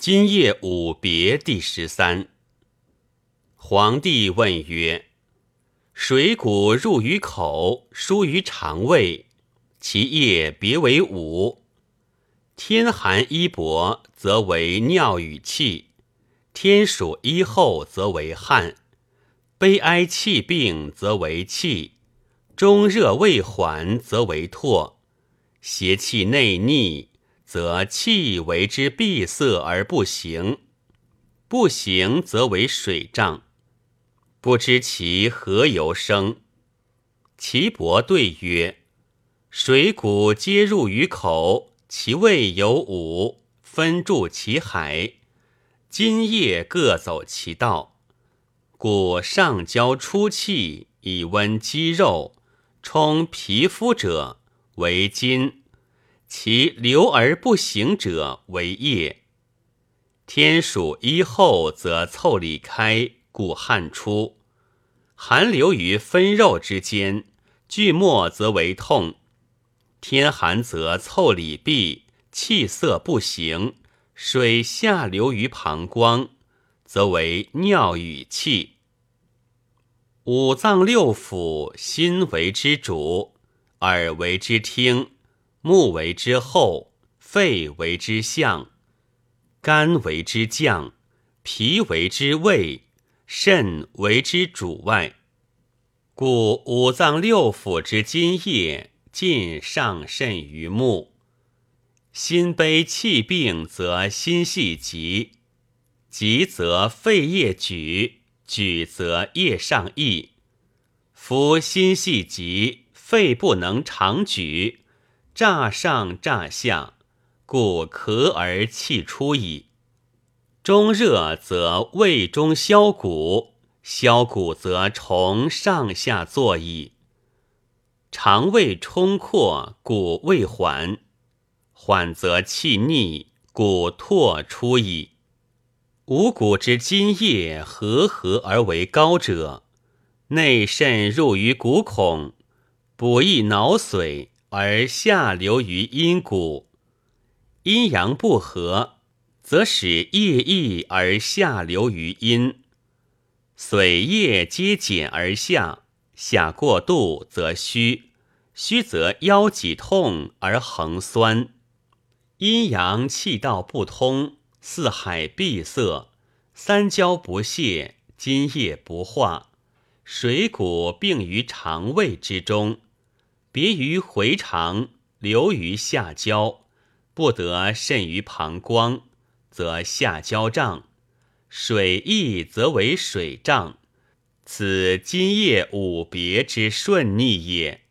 今夜五别第十三。皇帝问曰：“水谷入于口，疏于肠胃，其液别为五。天寒衣薄，则为尿与气；天暑衣厚，则为汗；悲哀气病，则为气；中热未缓，则为唾；邪气内逆。”则气为之闭塞而不行，不行则为水胀，不知其何由生。岐伯对曰：水谷皆入于口，其味有五，分注其海，津液各走其道。故上焦出气以温肌肉，充皮肤者为津。其流而不行者为液。天暑衣厚，则腠理开，故汗出；寒流于分肉之间，聚末则为痛。天寒则腠理闭，气色不行，水下流于膀胱，则为尿与气。五脏六腑，心为之主，耳为之听。目为之后，肺为之相，肝为之降，脾为之胃，肾为之主外。故五脏六腑之津液，尽上甚于目。心悲气病，则心系急，急则肺液举，举则液上溢。夫心系急，肺不能长举。乍上乍下，故咳而气出矣。中热则胃中消谷，消谷则虫上下作矣。肠胃充阔，故胃缓；缓则气逆，故唾出矣。五谷之津液合合而为高者，内渗入于骨孔，补益脑髓。而下流于阴谷，阴阳不和，则使液溢而下流于阴，髓液皆减而下，下过度则虚，虚则腰脊痛而横酸，阴阳气道不通，四海闭塞，三焦不泄，津液不化，水谷病于肠胃之中。别于回肠，流于下焦，不得渗于膀胱，则下焦胀；水溢则为水胀。此津液五别之顺逆也。